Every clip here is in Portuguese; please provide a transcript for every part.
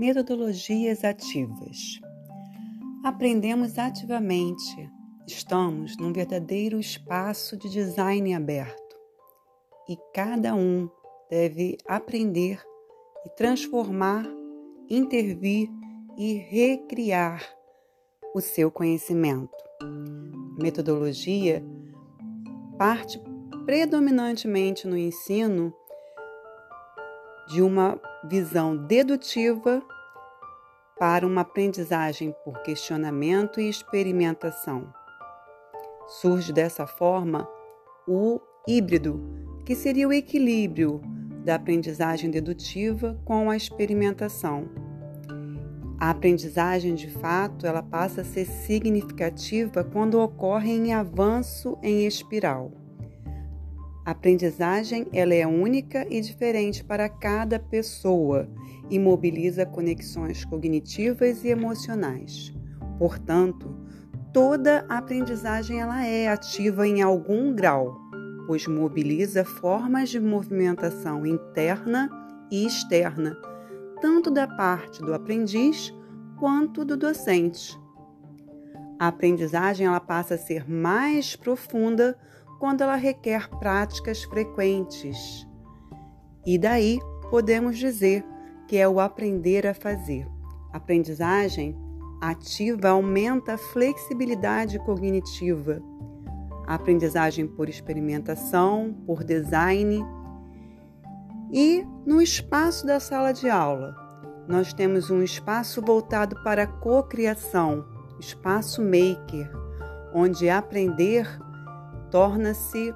Metodologias ativas. Aprendemos ativamente. Estamos num verdadeiro espaço de design aberto e cada um deve aprender e transformar, intervir e recriar o seu conhecimento. Metodologia parte predominantemente no ensino de uma visão dedutiva para uma aprendizagem por questionamento e experimentação. Surge dessa forma o híbrido, que seria o equilíbrio da aprendizagem dedutiva com a experimentação. A aprendizagem, de fato, ela passa a ser significativa quando ocorre em avanço em espiral. A aprendizagem ela é única e diferente para cada pessoa e mobiliza conexões cognitivas e emocionais. Portanto, toda aprendizagem ela é ativa em algum grau, pois mobiliza formas de movimentação interna e externa, tanto da parte do aprendiz quanto do docente. A aprendizagem ela passa a ser mais profunda quando ela requer práticas frequentes. E daí podemos dizer que é o aprender a fazer. Aprendizagem ativa aumenta a flexibilidade cognitiva. A aprendizagem por experimentação, por design. E no espaço da sala de aula, nós temos um espaço voltado para a cocriação, espaço maker, onde aprender torna-se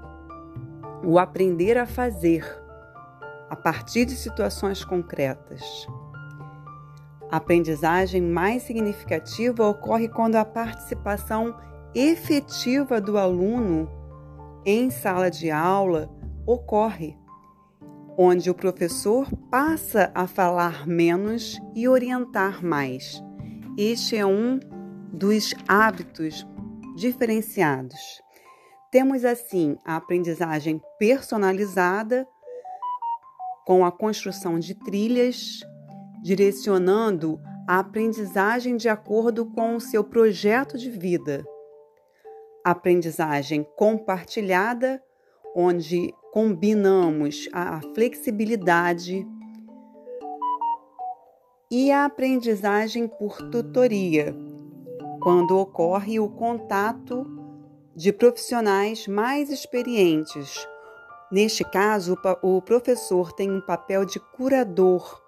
o aprender a fazer a partir de situações concretas. A aprendizagem mais significativa ocorre quando a participação efetiva do aluno em sala de aula ocorre, onde o professor passa a falar menos e orientar mais. Este é um dos hábitos diferenciados. Temos assim a aprendizagem personalizada, com a construção de trilhas, direcionando a aprendizagem de acordo com o seu projeto de vida. Aprendizagem compartilhada, onde combinamos a flexibilidade e a aprendizagem por tutoria, quando ocorre o contato de profissionais mais experientes. Neste caso, o professor tem um papel de curador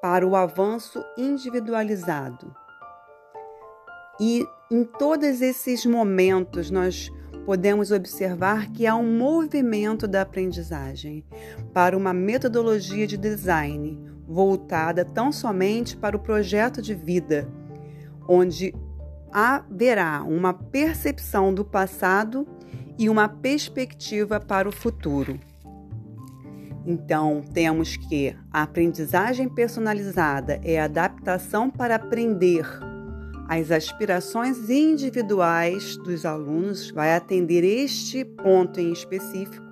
para o avanço individualizado. E em todos esses momentos nós podemos observar que há um movimento da aprendizagem para uma metodologia de design voltada tão somente para o projeto de vida, onde haverá uma percepção do passado e uma perspectiva para o futuro. Então, temos que a aprendizagem personalizada é adaptação para aprender as aspirações individuais dos alunos, vai atender este ponto em específico.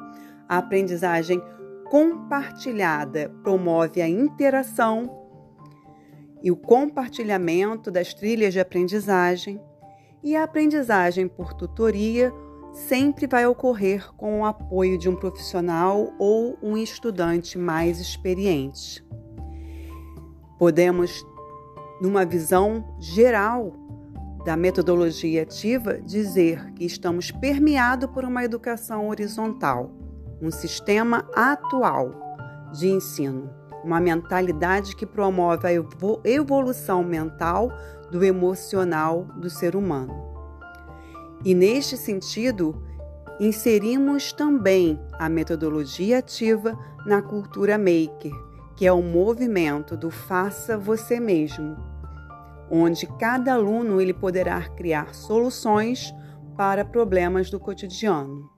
A aprendizagem compartilhada promove a interação e o compartilhamento das trilhas de aprendizagem, e a aprendizagem por tutoria sempre vai ocorrer com o apoio de um profissional ou um estudante mais experiente. Podemos, numa visão geral da metodologia ativa, dizer que estamos permeados por uma educação horizontal, um sistema atual de ensino uma mentalidade que promove a evolução mental do emocional do ser humano. E neste sentido, inserimos também a metodologia ativa na cultura maker, que é o movimento do faça você mesmo, onde cada aluno ele poderá criar soluções para problemas do cotidiano.